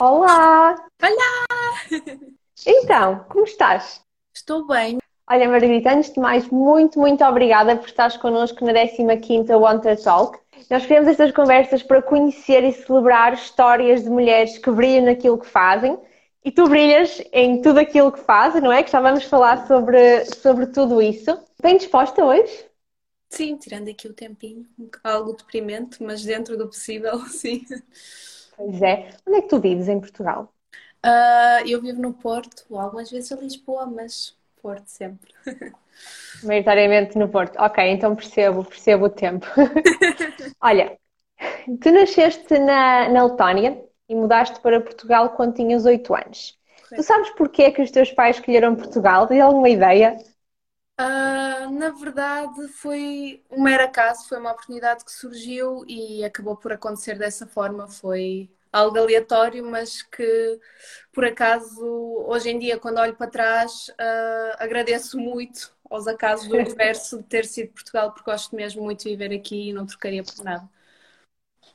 Olá! Olá! Então, como estás? Estou bem. Olha, Margarita, antes de mais, muito, muito obrigada por estares connosco na 15ª Wonder Talk. Nós criamos estas conversas para conhecer e celebrar histórias de mulheres que brilham naquilo que fazem e tu brilhas em tudo aquilo que fazes, não é? Que já vamos falar sobre, sobre tudo isso. Bem disposta hoje? Sim, tirando aqui o tempinho, algo deprimente, mas dentro do possível, sim. Pois é. Onde é que tu vives em Portugal? Uh, eu vivo no Porto, algumas vezes em Lisboa, mas Porto sempre. Maioritariamente no Porto. Ok, então percebo, percebo o tempo. Olha, tu nasceste na, na Letónia e mudaste para Portugal quando tinhas 8 anos. Correto. Tu sabes porquê que os teus pais escolheram Portugal? Tens alguma ideia? Uh, na verdade, foi um mero acaso, foi uma oportunidade que surgiu e acabou por acontecer dessa forma. Foi algo aleatório, mas que por acaso, hoje em dia, quando olho para trás, uh, agradeço muito aos acasos do universo de ter sido Portugal, porque gosto mesmo muito de viver aqui e não trocaria por nada.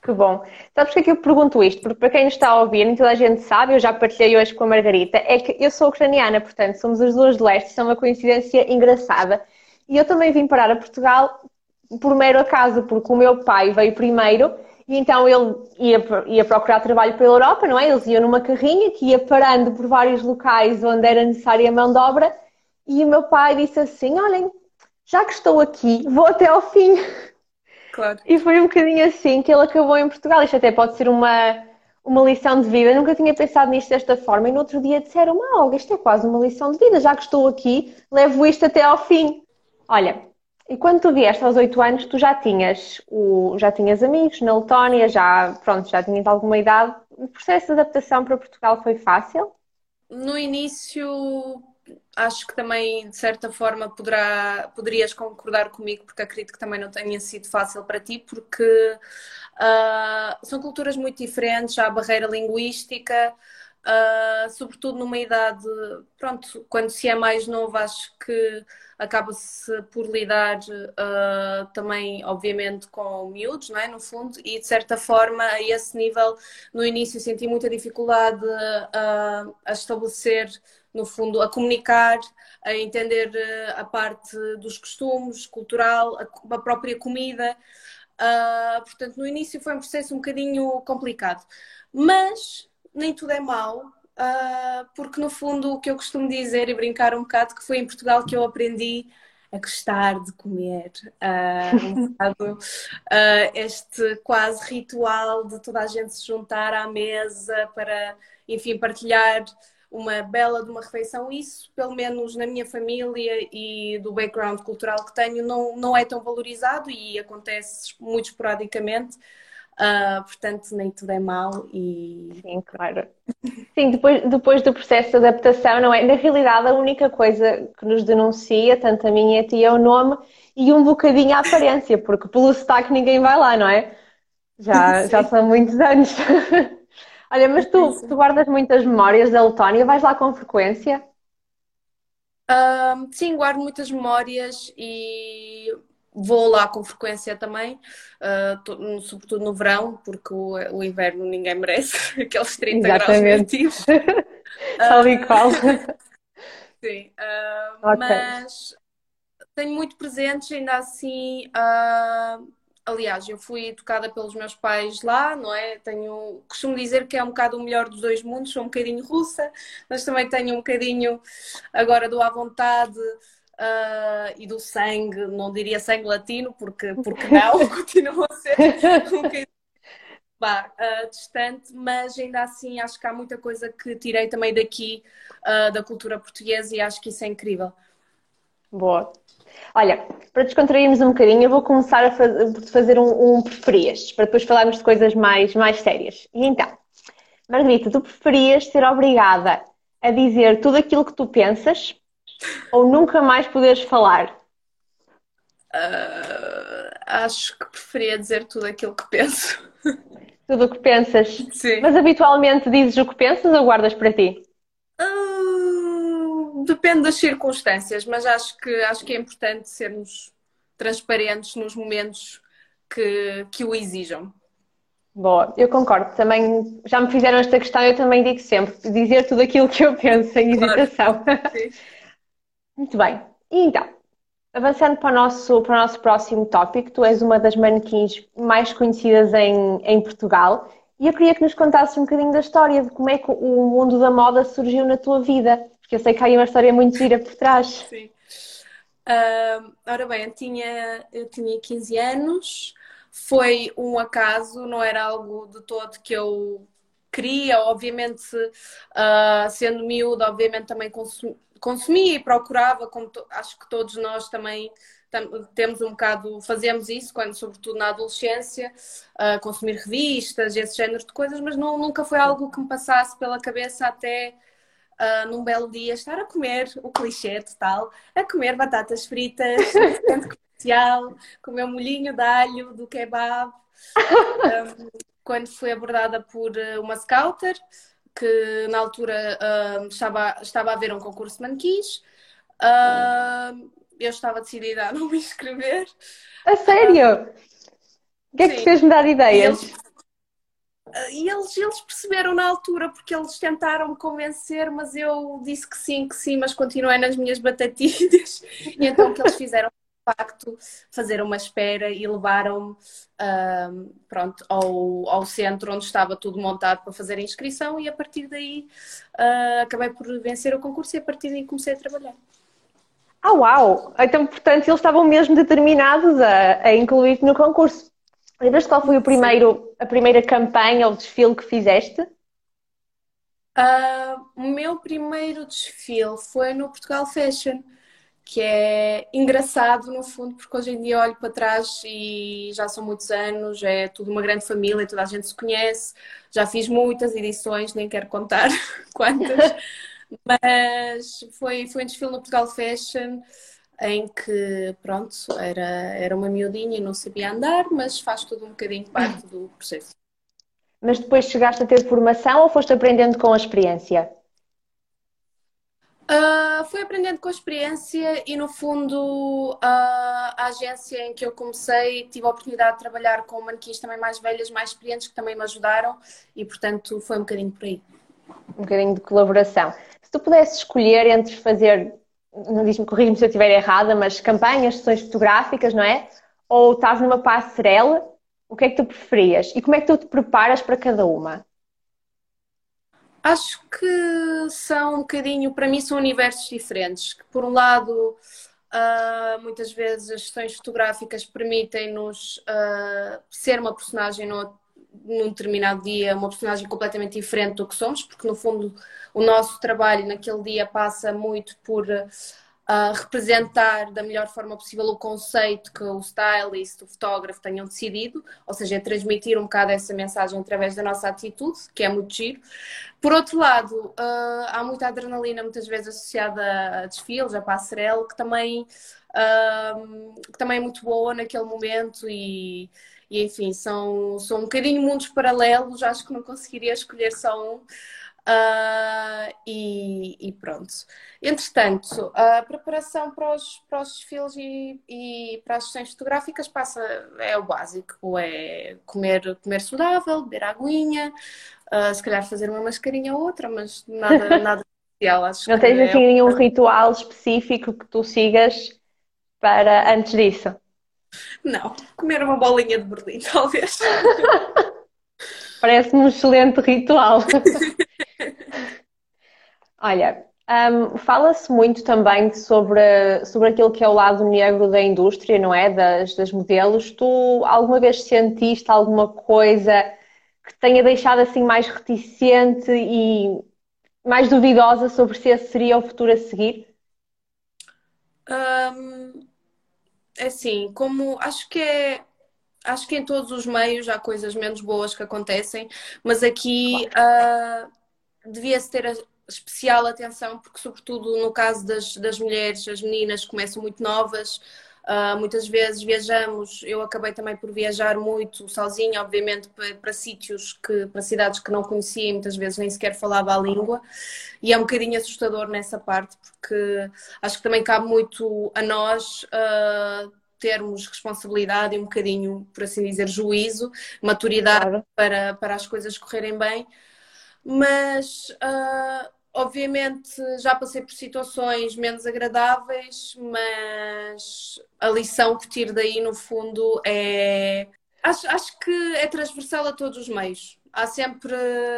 Que bom. Sabes porque é que eu pergunto isto? Porque para quem nos está a ouvir, nem toda a gente sabe, eu já partilhei hoje com a Margarita, é que eu sou ucraniana, portanto, somos as duas de leste, isso é uma coincidência engraçada. E eu também vim parar a Portugal por mero acaso, porque o meu pai veio primeiro e então ele ia, ia procurar trabalho pela Europa, não é? Eles iam numa carrinha que ia parando por vários locais onde era necessária mão de obra. E o meu pai disse assim: Olhem, já que estou aqui, vou até ao fim. Claro. E foi um bocadinho assim que ele acabou em Portugal. Isto até pode ser uma, uma lição de vida. Eu nunca tinha pensado nisto desta forma. E no outro dia disseram: Olga, isto é quase uma lição de vida. Já que estou aqui, levo isto até ao fim. Olha, e quando tu vieste aos 8 anos, tu já tinhas, o, já tinhas amigos na Letónia, já, pronto, já tinhas alguma idade. O processo de adaptação para Portugal foi fácil? No início, acho que também, de certa forma, poderá, poderias concordar comigo, porque acredito que também não tenha sido fácil para ti, porque uh, são culturas muito diferentes, há barreira linguística, uh, sobretudo numa idade, pronto, quando se é mais novo, acho que acaba-se por lidar uh, também, obviamente, com miúdos, não é? No fundo, e de certa forma, a esse nível, no início senti muita dificuldade a estabelecer, no fundo, a comunicar, a entender uh, a parte dos costumes, cultural, a, própria comida. portanto, no início foi um processo um bocadinho complicado. Mas nem tudo é mau, uh, porque no fundo o que eu costumo dizer e brincar um bocado que foi em Portugal que eu aprendi a gostar de comer. Uh, um bocado, uh, este quase ritual de toda a gente se juntar à mesa para, enfim, partilhar uma bela de uma refeição. Isso, pelo menos na minha família e do background cultural que tenho, não, não é tão valorizado e acontece muito esporadicamente. Uh, portanto, nem tudo é mau e. Sim, claro. Sim, depois, depois do processo de adaptação, não é? Na realidade, a única coisa que nos denuncia, tanto a mim e a ti, é o nome e um bocadinho a aparência, porque pelo sotaque ninguém vai lá, não é? Já, já são muitos anos. Olha, mas tu, tu guardas muitas memórias da Letónia, vais lá com frequência? Uh, sim, guardo muitas memórias e vou lá com frequência também, uh, sobretudo no verão, porque o, o, inverno ninguém merece, aqueles 30 Exatamente. graus negativos. Tal e qual. Sim, uh, okay. mas tenho muito presentes ainda assim. Uh, aliás, eu fui educada pelos meus pais lá, não é? Tenho, costumo dizer que é um bocado o melhor dos dois mundos, sou um bocadinho russa, mas também tenho um bocadinho agora do à vontade uh, e do sangue, não diria sangue latino, porque, porque não, continua a ser um bocadinho bah, uh, distante, mas ainda assim acho que há muita coisa que tirei também daqui uh, da cultura portuguesa e acho que isso é incrível. Boa. Olha, para descontrairmos um bocadinho, eu vou começar a fazer um, um preferias, para depois falarmos de coisas mais, mais sérias. E então, Margarita, tu preferias ser obrigada a dizer tudo aquilo que tu pensas ou nunca mais poderes falar? Uh, acho que preferia dizer tudo aquilo que penso. Tudo o que pensas? Sim. Mas habitualmente dizes o que pensas ou guardas para ti? Uh, depende das circunstâncias, mas acho que, acho que é importante sermos transparentes nos momentos que, que o exijam. Boa, eu concordo. Também já me fizeram esta questão, eu também digo sempre, dizer tudo aquilo que eu penso, sem claro. hesitação. Muito bem. E então, avançando para o, nosso, para o nosso próximo tópico, tu és uma das manequins mais conhecidas em, em Portugal e eu queria que nos contasses um bocadinho da história de como é que o mundo da moda surgiu na tua vida, porque eu sei que há aí uma história muito gira por trás. Sim. Uh, ora bem, eu tinha, eu tinha 15 anos, foi um acaso, não era algo de todo que eu queria, obviamente, uh, sendo miúda, obviamente também consumi, consumia e procurava, como acho que todos nós também temos um bocado, fazemos isso, quando, sobretudo na adolescência, uh, consumir revistas, esse género de coisas, mas não, nunca foi algo que me passasse pela cabeça até uh, num belo dia estar a comer o clichê total, a comer batatas fritas, centro comercial, comer um molhinho de alho do kebab. Um, quando fui abordada por uma scouter, que na altura uh, estava, estava a ver um concurso de manequins. Uh, eu estava decidida a não me inscrever. A sério? O que é que te fez mudar de ideias? Eles, e eles, eles perceberam na altura, porque eles tentaram me convencer, mas eu disse que sim, que sim, mas continuei nas minhas batatinhas. E então o que eles fizeram de facto fazer uma espera e levaram-me uh, pronto, ao, ao centro onde estava tudo montado para fazer a inscrição e a partir daí uh, acabei por vencer o concurso e a partir daí comecei a trabalhar. Ah, uau! Então, portanto, eles estavam mesmo determinados a, a incluir-te no concurso. Lembras qual foi o primeiro, a primeira campanha ou desfile que fizeste? Uh, o meu primeiro desfile foi no Portugal Fashion, que é engraçado no fundo, porque hoje em dia olho para trás e já são muitos anos, é tudo uma grande família, toda a gente se conhece. Já fiz muitas edições, nem quero contar quantas. Mas foi, foi um desfile no Portugal Fashion em que, pronto, era, era uma miudinha e não sabia andar, mas faz tudo um bocadinho parte do processo. Mas depois chegaste a ter formação ou foste aprendendo com a experiência? Uh, fui aprendendo com a experiência e, no fundo, uh, a agência em que eu comecei tive a oportunidade de trabalhar com manequins também mais velhas, mais experientes, que também me ajudaram e, portanto, foi um bocadinho por aí. Um bocadinho de colaboração. Se tu pudesses escolher entre fazer, não diz-me, corrija-me se eu estiver errada, mas campanhas, sessões fotográficas, não é? Ou estás numa passarela, o que é que tu preferias? E como é que tu te preparas para cada uma? Acho que são um bocadinho, para mim, são universos diferentes. Por um lado, uh, muitas vezes as sessões fotográficas permitem-nos uh, ser uma personagem no, num determinado dia uma personagem completamente diferente do que somos, porque no fundo o nosso trabalho naquele dia passa muito por uh, representar da melhor forma possível o conceito que o stylist, o fotógrafo tenham decidido, ou seja, é transmitir um bocado essa mensagem através da nossa atitude, que é muito giro. Por outro lado, uh, há muita adrenalina muitas vezes associada a desfiles, a passarela, que também, uh, que também é muito boa naquele momento e e enfim, são, são um bocadinho mundos paralelos, acho que não conseguiria escolher só um. Uh, e, e, pronto. Entretanto, a preparação para os, para os desfiles e, e, para as sessões fotográficas passa, é o básico, é comer, comer saudável, beber aguinha, uh, se calhar fazer uma mascarinha ou outra, mas nada, nada especial. Acho não tens é assim nenhum ritual específico que tu sigas para antes disso? Não, comer uma bolinha de Berlim, talvez. Parece-me um excelente ritual. Olha, um, fala-se muito também sobre, sobre aquilo que é o lado negro da indústria, não é? Das, das modelos. Tu alguma vez sentiste alguma coisa que tenha deixado assim mais reticente e mais duvidosa sobre se esse seria o futuro a seguir? Um, assim, como acho que é. Acho que em todos os meios há coisas menos boas que acontecem, mas aqui claro. uh, devia-se ter especial atenção, porque, sobretudo no caso das, das mulheres, as meninas começam muito novas, Uh, muitas vezes viajamos, eu acabei também por viajar muito sozinha, obviamente, para, para, sítios que, para cidades que não conhecia e muitas vezes nem sequer falava a língua, e é um bocadinho assustador nessa parte, porque acho que também cabe muito a nós uh, termos responsabilidade e um bocadinho, por assim dizer, juízo, maturidade claro. para, para as coisas correrem bem. Mas, uh, obviamente, já passei por situações menos agradáveis, mas a lição que tiro daí, no fundo, é. Acho, acho que é transversal a todos os meios. Há sempre.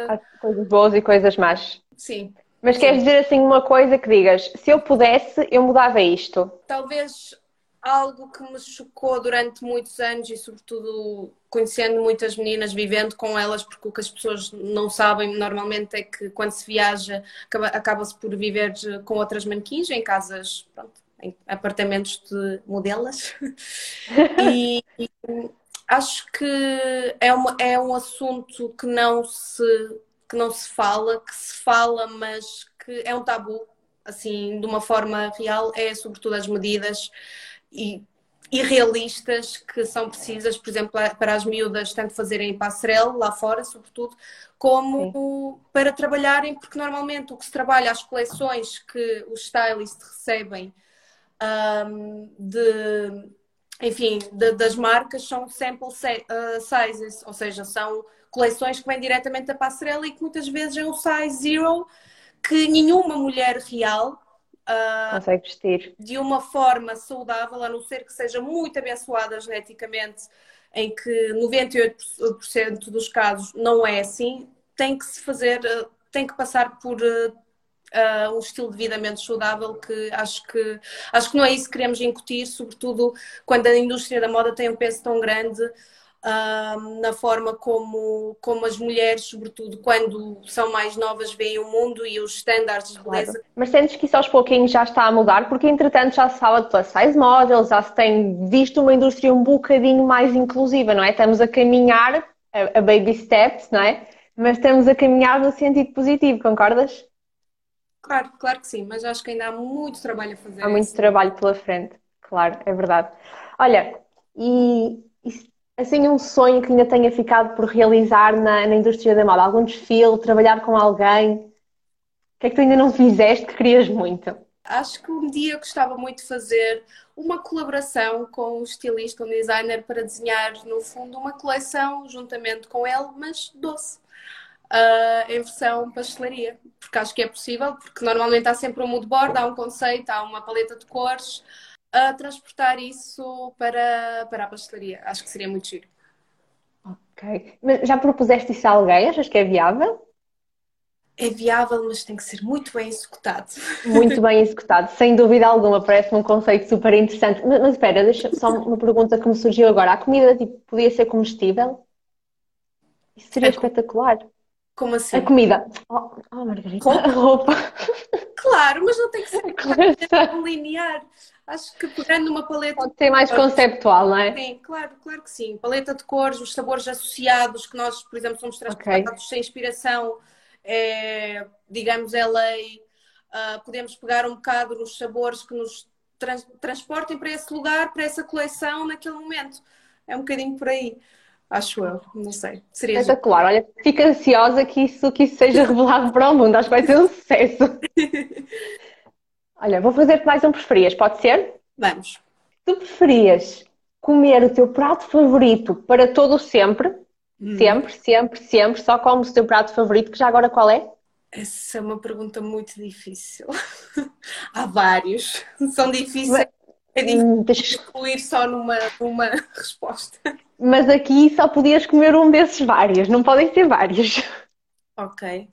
Há coisas boas e coisas más. Sim. Mas Sim. queres dizer assim uma coisa que digas, se eu pudesse, eu mudava isto? Talvez algo que me chocou durante muitos anos e, sobretudo, conhecendo muitas meninas, vivendo com elas, porque o que as pessoas não sabem normalmente é que quando se viaja acaba-se por viver com outras manequins em casas, pronto, em apartamentos de modelas. e, e, acho que é, uma, é um assunto que não se que não se fala, que se fala, mas que é um tabu, assim, de uma forma real, é sobretudo as medidas e irrealistas que são precisas, por exemplo, para as miúdas tanto fazerem passarela lá fora, sobretudo, como Sim. para trabalharem, porque normalmente o que se trabalha, as coleções que os stylists recebem um, de, enfim, de, das marcas são sample uh, sizes, ou seja, são coleções que vêm diretamente da passarela e que muitas vezes é um size zero que nenhuma mulher real uh, consegue vestir. de uma forma saudável, a não ser que seja muito abençoada geneticamente, em que 98% dos casos não é assim, tem que se fazer, uh, tem que passar por uh, um estilo de vida menos saudável que acho que acho que não é isso que queremos incutir, sobretudo quando a indústria da moda tem um peso tão grande na forma como, como as mulheres, sobretudo quando são mais novas, veem o mundo e os estándares de beleza. Claro. Mas sentes que isso aos pouquinhos já está a mudar? Porque entretanto já se fala de plus size models, já se tem visto uma indústria um bocadinho mais inclusiva, não é? Estamos a caminhar a, a baby steps, não é? Mas estamos a caminhar no sentido positivo, concordas? Claro, claro que sim, mas acho que ainda há muito trabalho a fazer. Há muito assim. trabalho pela frente, claro, é verdade. Olha, e, e assim um sonho que ainda tenha ficado por realizar na, na indústria da moda? Algum desfile, trabalhar com alguém? O que é que tu ainda não fizeste que querias muito? Acho que um dia gostava muito de fazer uma colaboração com um estilista, um designer, para desenhar, no fundo, uma coleção juntamente com ele, mas doce. Uh, em versão pastelaria, porque acho que é possível, porque normalmente há sempre um mood board, há um conceito, há uma paleta de cores, a transportar isso para, para a pastelaria. Acho que seria muito giro. Ok. Mas já propuseste isso a alguém? Achas que é viável? É viável, mas tem que ser muito bem executado. Muito bem executado, sem dúvida alguma. Parece-me um conceito super interessante. Mas, mas espera, deixa só uma pergunta que me surgiu agora. A comida tipo, podia ser comestível? Isso seria espetacular. Como assim? A comida. Oh, oh Margarida. Roupa. A roupa. Claro, mas não tem que ser linear. Acho que pegando uma paleta. Pode ser mais conceptual, não é? Sim, claro, claro que sim. Paleta de cores, os sabores associados, que nós, por exemplo, somos transportados okay. sem inspiração, é, digamos, é lei. Uh, podemos pegar um bocado nos sabores que nos trans transportem para esse lugar, para essa coleção, naquele momento. É um bocadinho por aí. Acho eu, não sei. Seria Espetacular. Olha, fico ansiosa que isso, que isso seja revelado para o mundo. Acho que vai ser um sucesso. Olha, vou fazer-te mais um preferias, pode ser? Vamos. Tu preferias comer o teu prato favorito para todo o sempre? Hum. Sempre, sempre, sempre, só comes o teu prato favorito, que já agora qual é? Essa é uma pergunta muito difícil. Há vários. São difíceis. É difícil excluir só numa, numa resposta. Mas aqui só podias comer um desses vários, não podem ser vários. Ok.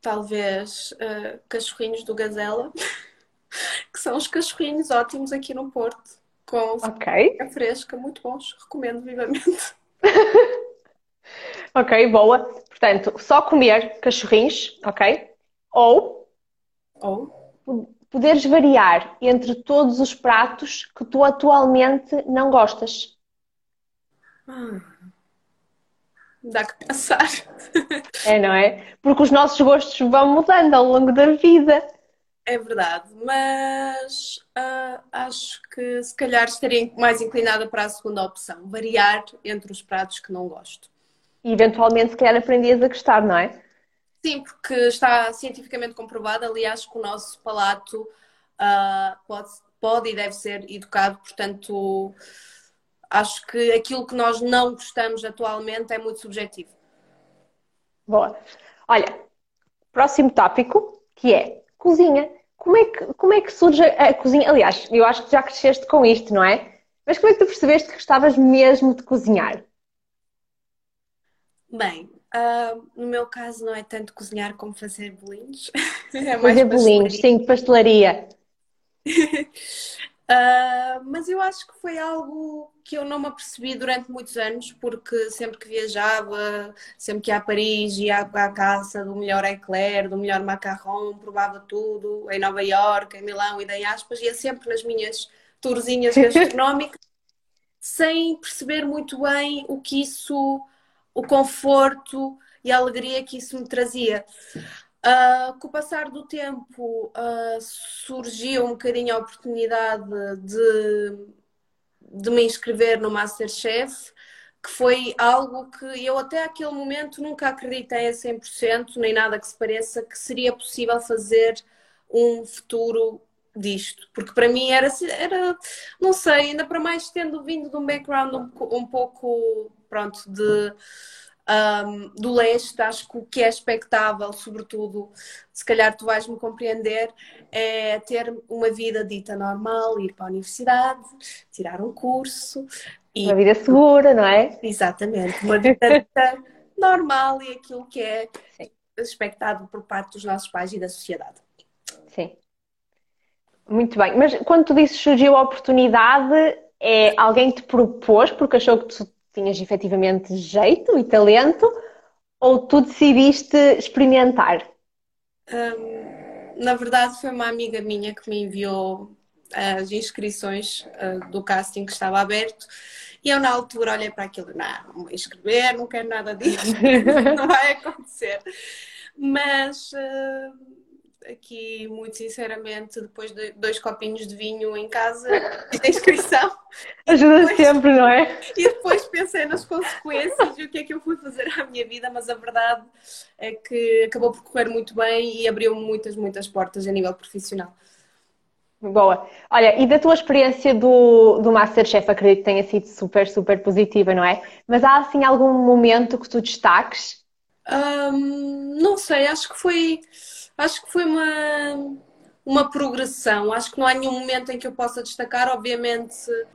Talvez uh, cachorrinhos do Gazela que são os cachorrinhos ótimos aqui no Porto, com okay. fresca, muito bons, recomendo vivamente. ok, boa. Portanto, só comer cachorrinhos, ok? Ou, Ou poderes variar entre todos os pratos que tu atualmente não gostas. Ah, dá que pensar. É, não é? Porque os nossos gostos vão mudando ao longo da vida. É verdade, mas uh, acho que se calhar estaria mais inclinada para a segunda opção, variar entre os pratos que não gosto. E eventualmente se calhar aprendias a gostar, não é? Sim, porque está cientificamente comprovado, aliás, que o nosso palato uh, pode, pode e deve ser educado, portanto, acho que aquilo que nós não gostamos atualmente é muito subjetivo. Boa. Olha, próximo tópico, que é cozinha. Como é que, como é que surge a cozinha? Aliás, eu acho que já cresceste com isto, não é? Mas como é que tu percebeste que gostavas mesmo de cozinhar? Bem, uh, no meu caso não é tanto cozinhar como fazer bolinhos. é fazer bolinhos, sim, pastelaria. Uh, mas eu acho que foi algo que eu não me apercebi durante muitos anos, porque sempre que viajava, sempre que ia a Paris, ia à caça do melhor eclair, do melhor macarrão, provava tudo, em Nova York, em Milão e em aspas, ia sempre nas minhas tourzinhas gastronómicas, sem perceber muito bem o que isso, o conforto e a alegria que isso me trazia. Uh, com o passar do tempo uh, surgiu um bocadinho a oportunidade de, de me inscrever no Masterchef, que foi algo que eu até aquele momento nunca acreditei a 100%, nem nada que se pareça, que seria possível fazer um futuro disto, porque para mim era, era não sei, ainda para mais tendo vindo de um background um, um pouco, pronto, de um, do leste, acho que o que é expectável, sobretudo, se calhar tu vais me compreender, é ter uma vida dita normal, ir para a universidade, tirar um curso. E... Uma vida segura, não é? Exatamente, uma vida dita normal e aquilo que é Sim. expectado por parte dos nossos pais e da sociedade. Sim. Muito bem, mas quando tu dizes surgiu a oportunidade, é alguém te propôs porque achou que tu tinhas efetivamente jeito e talento ou tu decidiste experimentar? Um, na verdade, foi uma amiga minha que me enviou as inscrições uh, do casting que estava aberto e eu, na altura, olhei para aquilo: não, vou inscrever, não quero nada disso, não vai acontecer. Mas. Uh, aqui, muito sinceramente, depois de dois copinhos de vinho em casa, a inscrição. Ajuda depois, sempre, não é? E depois pensei nas consequências e o que é que eu fui fazer à minha vida, mas a verdade é que acabou por correr muito bem e abriu muitas, muitas portas a nível profissional. Boa. Olha, e da tua experiência do, do Masterchef, acredito que tenha sido super, super positiva, não é? Mas há assim algum momento que tu destaques? Um, não sei, acho que foi acho que foi uma, uma progressão. Acho que não há nenhum momento em que eu possa destacar, obviamente.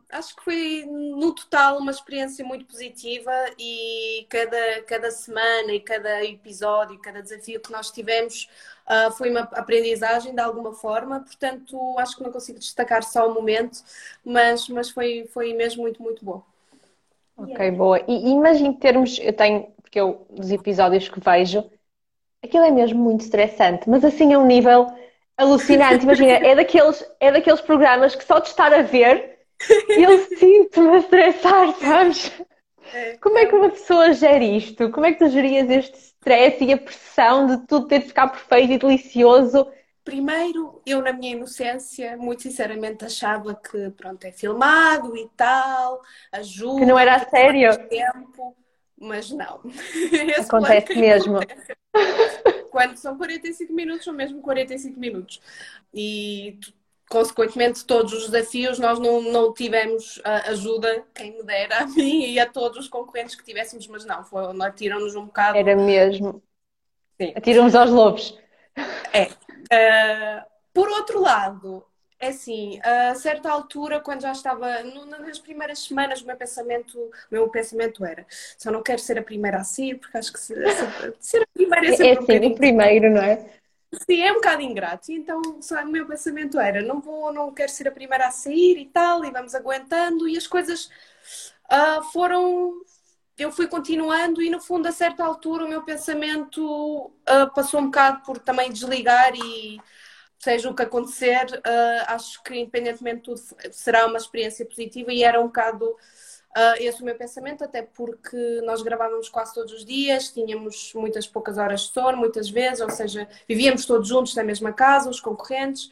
Acho que foi, no total, uma experiência muito positiva e cada, cada semana e cada episódio, cada desafio que nós tivemos uh, foi uma aprendizagem de alguma forma. Portanto, acho que não consigo destacar só o momento, mas, mas foi, foi mesmo muito, muito bom. Ok, boa. E imagino termos, eu tenho, porque eu, dos episódios que vejo, Aquilo é mesmo muito estressante, mas assim a um nível alucinante. Imagina, é daqueles, é daqueles programas que só de estar a ver eu sinto-me a estressar, sabes? É, Como é que uma pessoa gere isto? Como é que tu gerias este stress e a pressão de tudo ter de ficar perfeito e delicioso? Primeiro, eu na minha inocência, muito sinceramente, achava que pronto, é filmado e tal, ajuda. Que não era a sério. Tempo mas não. Esse acontece mesmo. Acontece. Quando são 45 minutos, são mesmo 45 minutos. E consequentemente, todos os desafios nós não, não tivemos ajuda, quem me dera a mim e a todos os concorrentes que tivéssemos, mas não, atiram-nos um bocado. Era mesmo. Atiram-nos aos lobos. É. Uh, por outro lado, é assim, a certa altura, quando já estava nas primeiras semanas, o meu pensamento, o meu pensamento era: só não quero ser a primeira a sair, porque acho que ser, ser a primeira é sempre é, é um o primeiro, não é? Sim, é um bocado ingrato. Então, só, o meu pensamento era: não vou, não quero ser a primeira a sair e tal, e vamos aguentando. E as coisas uh, foram. Eu fui continuando, e no fundo, a certa altura, o meu pensamento uh, passou um bocado por também desligar e seja o que acontecer, uh, acho que independentemente de tudo será uma experiência positiva e era um bocado uh, esse o meu pensamento, até porque nós gravávamos quase todos os dias, tínhamos muitas poucas horas de sono, muitas vezes, ou seja, vivíamos todos juntos na mesma casa, os concorrentes.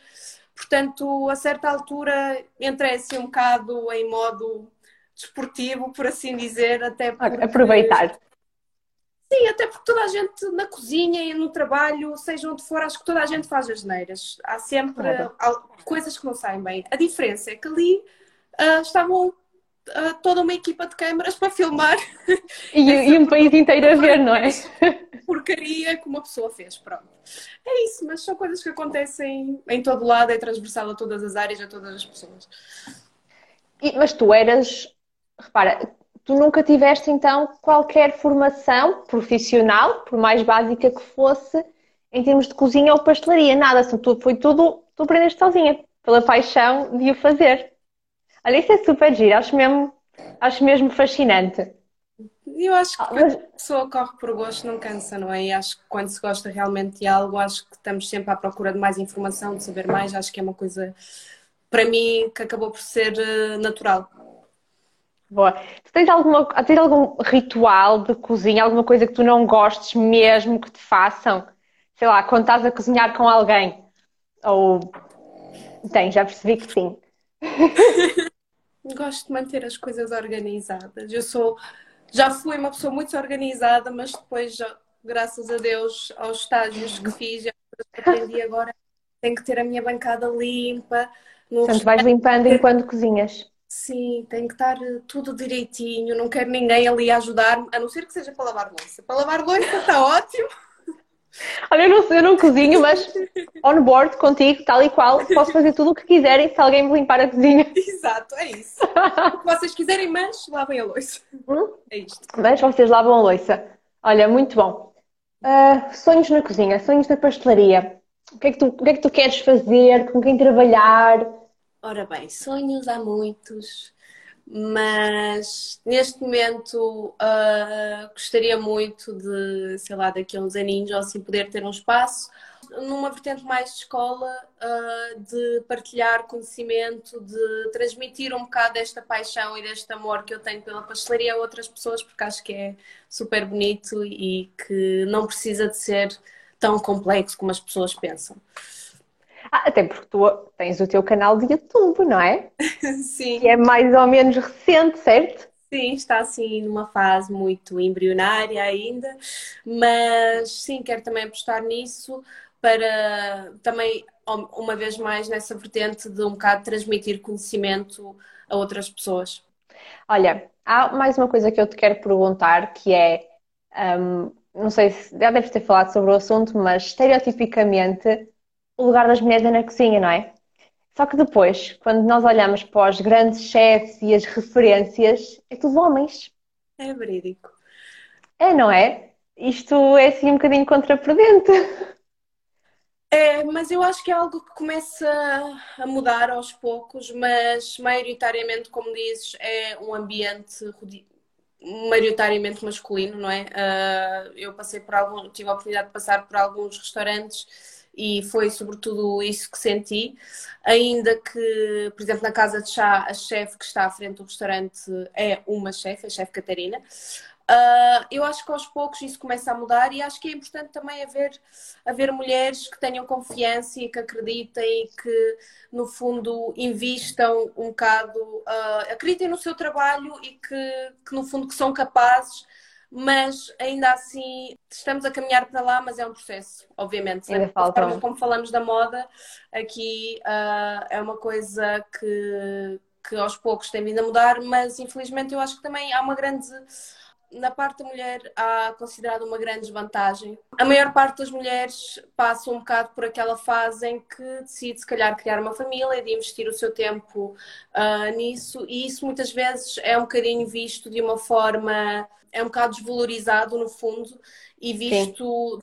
Portanto, a certa altura entrei assim um bocado em modo desportivo, por assim dizer, até porque... Aproveitar. Sim, até porque toda a gente na cozinha e no trabalho, seja onde for, acho que toda a gente faz as neiras. Há sempre claro. coisas que não saem bem. A diferença é que ali uh, estavam uh, toda uma equipa de câmaras para filmar. E, e um país inteiro a ver, não é? Porcaria que uma pessoa fez, pronto. É isso, mas são coisas que acontecem em todo lado, é transversal a todas as áreas, a todas as pessoas. E, mas tu eras, repara, tu nunca tiveste então qualquer formação profissional, por mais básica que fosse, em termos de cozinha ou pastelaria, nada, foi tudo, tu aprendeste sozinha, pela paixão de o fazer. Olha, isso é super giro, acho mesmo, acho mesmo fascinante. Eu acho que mas... a pessoa corre por gosto não cansa, não é? E acho que quando se gosta realmente de algo, acho que estamos sempre à procura de mais informação, de saber mais, acho que é uma coisa, para mim, que acabou por ser eh, natural. Boa. Tu tens, alguma, tens algum ritual de cozinha, alguma coisa que tu não gostes mesmo que te façam? Sei lá, quando estás a cozinhar com alguém? Ou. Tem, já percebi que sim. Gosto de manter as coisas organizadas. Eu sou, já fui uma pessoa muito organizada, mas depois, já, graças a Deus, aos estágios que fiz, já aprendi agora, tenho que ter a minha bancada limpa. Portanto, vais limpando enquanto cozinhas. Sim, tem que estar tudo direitinho, não quero ninguém ali ajudar-me, a não ser que seja para lavar louça. Para lavar louça está ótimo. Olha, eu não, eu não cozinho, mas on board contigo, tal e qual, posso fazer tudo o que quiserem se alguém me limpar a cozinha. Exato, é isso. O que vocês quiserem, mas lavem a louça. Hum? É isto. Mas vocês lavam a louça. Olha, muito bom. Uh, sonhos na cozinha, sonhos na pastelaria. O que, é que tu, o que é que tu queres fazer? Com quem trabalhar? Ora bem, sonhos há muitos mas neste momento uh, gostaria muito de, sei lá, daqui a uns aninhos ou assim poder ter um espaço numa vertente mais de escola, uh, de partilhar conhecimento, de transmitir um bocado desta paixão e deste amor que eu tenho pela pastelaria a outras pessoas, porque acho que é super bonito e que não precisa de ser tão complexo como as pessoas pensam. Ah, até porque tu tens o teu canal de YouTube, não é? Sim. Que é mais ou menos recente, certo? Sim, está assim numa fase muito embrionária ainda, mas sim, quero também apostar nisso para também, uma vez mais, nessa vertente de um bocado transmitir conhecimento a outras pessoas. Olha, há mais uma coisa que eu te quero perguntar que é, um, não sei se já deves ter falado sobre o assunto, mas estereotipicamente o lugar das mulheres é na cozinha, não é? Só que depois, quando nós olhamos para os grandes chefes e as referências, é tudo homens. É verídico. É, não é? Isto é assim um bocadinho contraprodente. É, mas eu acho que é algo que começa a mudar aos poucos, mas maioritariamente, como dizes, é um ambiente maioritariamente masculino, não é? Uh, eu passei por algum, tive a oportunidade de passar por alguns restaurantes e foi sobretudo isso que senti. Ainda que, por exemplo, na casa de chá, a chefe que está à frente do restaurante é uma chefe, a chefe Catarina. Uh, eu acho que aos poucos isso começa a mudar e acho que é importante também haver, haver mulheres que tenham confiança e que acreditem e que, no fundo, invistam um bocado, uh, acreditem no seu trabalho e que, que, no fundo, que são capazes mas ainda assim estamos a caminhar para lá, mas é um processo, obviamente. Ainda falta. Como falamos da moda, aqui uh, é uma coisa que, que aos poucos tem vindo a mudar, mas infelizmente eu acho que também há uma grande na parte da mulher há considerado uma grande desvantagem. A maior parte das mulheres passa um bocado por aquela fase em que decide, se calhar, criar uma família, de investir o seu tempo uh, nisso, e isso muitas vezes é um bocadinho visto de uma forma, é um bocado desvalorizado no fundo, e visto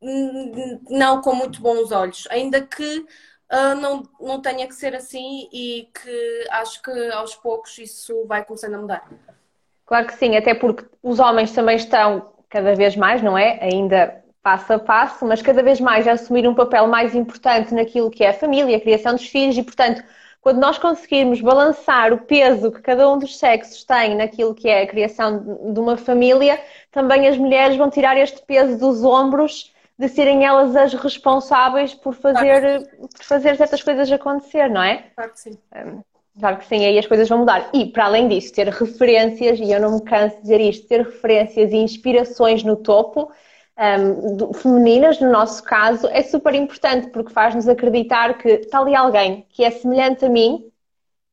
Sim. não com muito bons olhos, ainda que Uh, não, não tenha que ser assim e que acho que aos poucos isso vai começando a mudar. Claro que sim, até porque os homens também estão cada vez mais, não é? Ainda passo a passo, mas cada vez mais a assumir um papel mais importante naquilo que é a família, a criação dos filhos e, portanto, quando nós conseguirmos balançar o peso que cada um dos sexos tem naquilo que é a criação de uma família, também as mulheres vão tirar este peso dos ombros de serem elas as responsáveis por fazer, claro por fazer certas coisas acontecer, não é? Claro que sim. Claro que sim, aí as coisas vão mudar. E, para além disso, ter referências, e eu não me canso de dizer isto, ter referências e inspirações no topo, um, do, femininas, no nosso caso, é super importante, porque faz-nos acreditar que está ali alguém que é semelhante a mim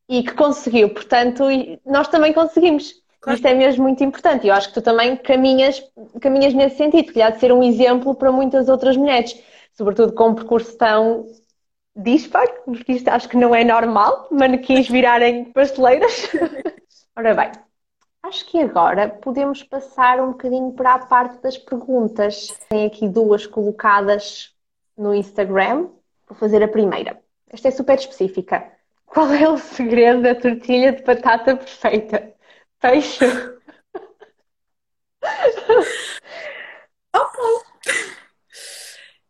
e que conseguiu. Portanto, nós também conseguimos. Claro. Isto é mesmo muito importante. E eu acho que tu também caminhas, caminhas nesse sentido, que há de ser um exemplo para muitas outras mulheres, sobretudo com um percurso tão disparo, porque isto acho que não é normal, manequins virarem pasteleiras. Ora bem, acho que agora podemos passar um bocadinho para a parte das perguntas. Tem aqui duas colocadas no Instagram. Vou fazer a primeira. Esta é super específica. Qual é o segredo da tortilha de batata perfeita? Peixe. ok.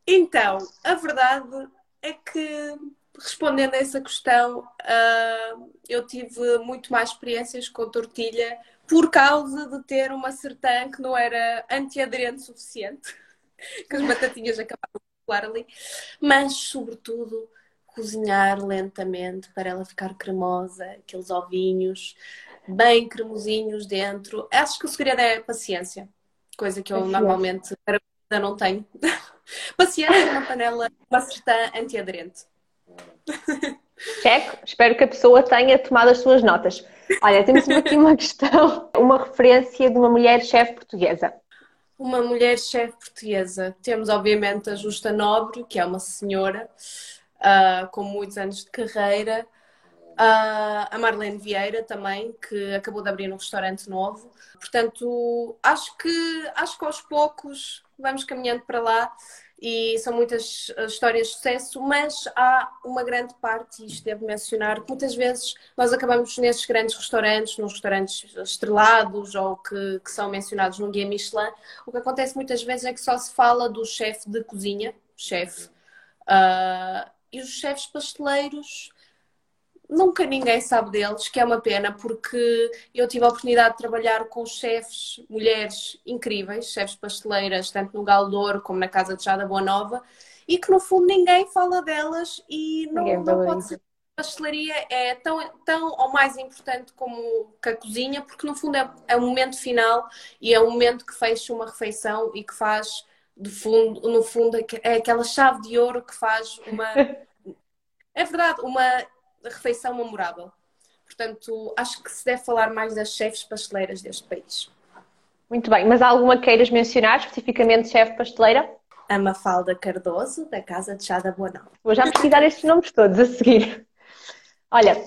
Então, a verdade é que, respondendo a essa questão, uh, eu tive muito mais experiências com tortilha por causa de ter uma sertã que não era antiaderente suficiente, que as batatinhas acabavam de pular ali, mas, sobretudo, cozinhar lentamente para ela ficar cremosa, aqueles ovinhos bem cremosinhos dentro. Acho que o segredo é paciência, coisa que eu paciência. normalmente ainda não tenho. paciência numa panela, uma sertã antiaderente. Check. Espero que a pessoa tenha tomado as suas notas. Olha, temos aqui uma questão, uma referência de uma mulher chefe portuguesa. Uma mulher chefe portuguesa. Temos, obviamente, a Justa Nobre, que é uma senhora uh, com muitos anos de carreira. Uh, a Marlene Vieira também, que acabou de abrir um restaurante novo. Portanto, acho que, acho que aos poucos vamos caminhando para lá e são muitas ah, histórias de sucesso, mas há uma grande parte, e isto devo mencionar, que muitas vezes nós acabamos nesses grandes restaurantes, nos restaurantes estrelados ou que, que são mencionados no Guia Michelin, o que acontece muitas vezes é que só se fala do chefe de cozinha, chefe, uh, e os chefes pasteleiros nunca ninguém sabe deles, que é uma pena, porque eu tive a oportunidade de trabalhar com chefes, mulheres incríveis, chefes pasteleiras, tanto no Galdor como na Casa de Chá da Boa Nova, e que no fundo ninguém fala delas e não, não pode ser. A pastelaria é tão, tão ou mais importante como que a cozinha, porque no fundo é, é o momento final e é o momento que fecha uma refeição e que faz de fundo, no fundo, é aquela chave de ouro que faz uma. É verdade, uma refeição memorável. Portanto, acho que se deve falar mais das chefes pasteleiras deste país. Muito bem, mas há alguma queiras mencionar, especificamente chefe pasteleira? A Mafalda Cardoso, da Casa de Chá da Boa Nova. Vou já pesquisar estes nomes todos a seguir. Olha,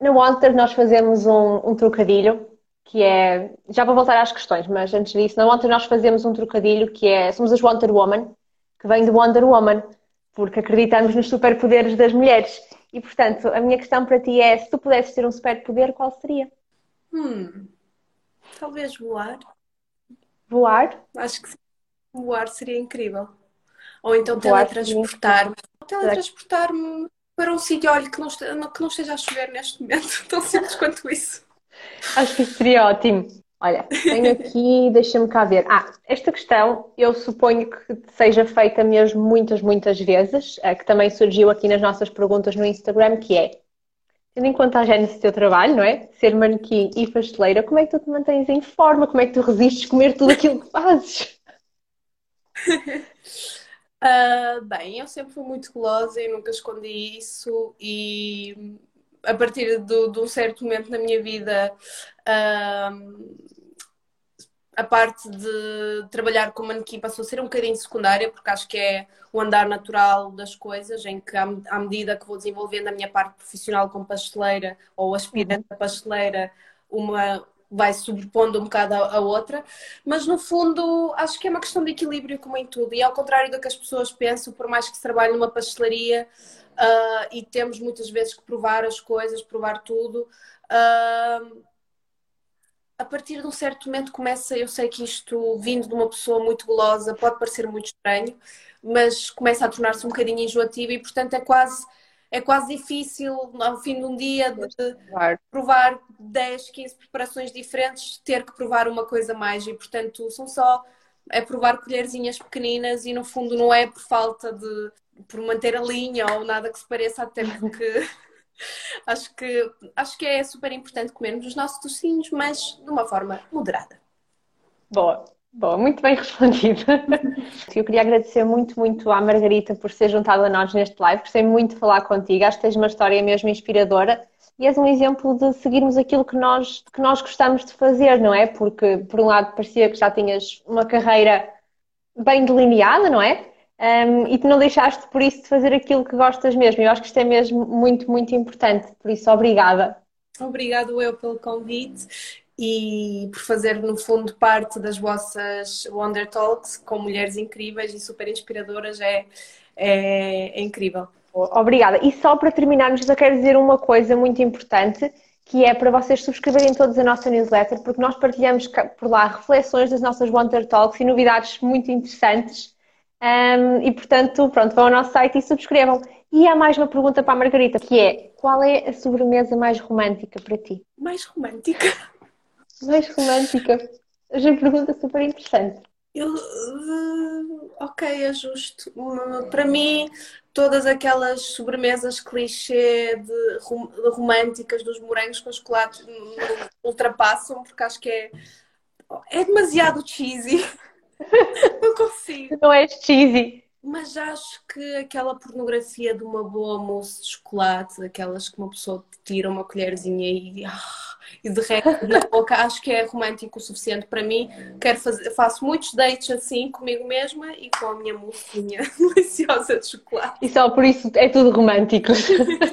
no Wanter nós fazemos um, um trocadilho que é. Já vou voltar às questões, mas antes disso, na Wonder nós fazemos um trocadilho que é. Somos as Wonder Woman, que vem de Wonder Woman, porque acreditamos nos superpoderes das mulheres. E portanto, a minha questão para ti é: se tu pudesses ter um superpoder, qual seria? Hum, talvez voar. Voar? Acho que voar seria incrível. Ou então teletransportar-me. Teletransportar-me para um sítio, olha, que não, que não esteja a chover neste momento. Tão simples quanto isso. Acho que isso seria ótimo. Olha, tenho aqui, deixa-me cá ver. Ah, esta questão eu suponho que seja feita mesmo muitas, muitas vezes, que também surgiu aqui nas nossas perguntas no Instagram, que é, tendo em conta a gênese do teu trabalho, não é? Ser manequim e pasteleira, como é que tu te mantens em forma? Como é que tu resistes comer tudo aquilo que fazes? Uh, bem, eu sempre fui muito gulosa e nunca escondi isso e a partir do, de um certo momento na minha vida, uh, a parte de trabalhar como manequim passou a ser um bocadinho secundária, porque acho que é o andar natural das coisas, em que à, medida que vou desenvolvendo a minha parte profissional como pasteleira ou aspirante a pasteleira, uma vai sobrepondo um bocado a, a, outra, mas no fundo acho que é uma questão de equilíbrio como em tudo, e ao contrário do que as pessoas pensam, por mais que se trabalhe numa pastelaria, uh, e temos muitas vezes que provar as coisas, provar tudo. Uh, a partir de um certo momento começa, eu sei que isto vindo de uma pessoa muito gulosa pode parecer muito estranho, mas começa a tornar-se um bocadinho enjoativo e portanto é quase é quase difícil ao fim de um dia de provar 10, 15 preparações diferentes, ter que provar uma coisa mais e portanto são só é provar colherzinhas pequeninas e no fundo não é por falta de por manter a linha ou nada que se pareça, até porque acho, que, acho que é super importante comermos os nossos docinhos, mas de uma forma moderada. Boa. Boa, muito bem respondido. Eu queria agradecer muito, muito à Margarita por ser juntado a nós neste live. Gostei muito de falar contigo. Acho que tens uma história mesmo inspiradora e és um exemplo de seguirmos aquilo que nós, que nós gostamos de fazer, não é? Porque, por um lado, parecia que já tinhas uma carreira bem delineada, não é? Um, e que não deixaste por isso de fazer aquilo que gostas mesmo. Eu acho que isto é mesmo muito, muito importante. Por isso, obrigada. Obrigado eu pelo convite e por fazer, no fundo, parte das vossas Wonder Talks com mulheres incríveis e super inspiradoras. É, é, é incrível. Obrigada. E só para terminarmos, eu quero dizer uma coisa muito importante, que é para vocês subscreverem todos a nossa newsletter, porque nós partilhamos por lá reflexões das nossas Wonder Talks e novidades muito interessantes. Um, e portanto, pronto, vão ao nosso site e subscrevam. E há mais uma pergunta para a Margarita, que é: qual é a sobremesa mais romântica para ti? Mais romântica? Mais romântica. Já pergunta super interessante. Eu, uh, ok, é justo. Para mim, todas aquelas sobremesas clichê de, rom de românticas dos morangos com chocolate ultrapassam, porque acho que é, é demasiado cheesy. Não consigo. Não és cheesy. Mas acho que aquela pornografia de uma boa mousse de chocolate, aquelas que uma pessoa tira uma colherzinha e, ah, e derrete na boca, acho que é romântico o suficiente para mim. Quero fazer, faço muitos dates assim comigo mesma e com a minha moussezinha deliciosa de chocolate. E só por isso é tudo romântico.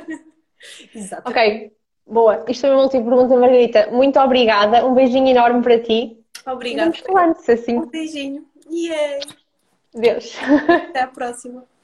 Exato. Ok, boa. Isto foi uma última pergunta, Margarita. Muito obrigada. Um beijinho enorme para ti. Obrigada. Vamos falando, assim. Um beijinho. Yeah. Deus. Até a próxima.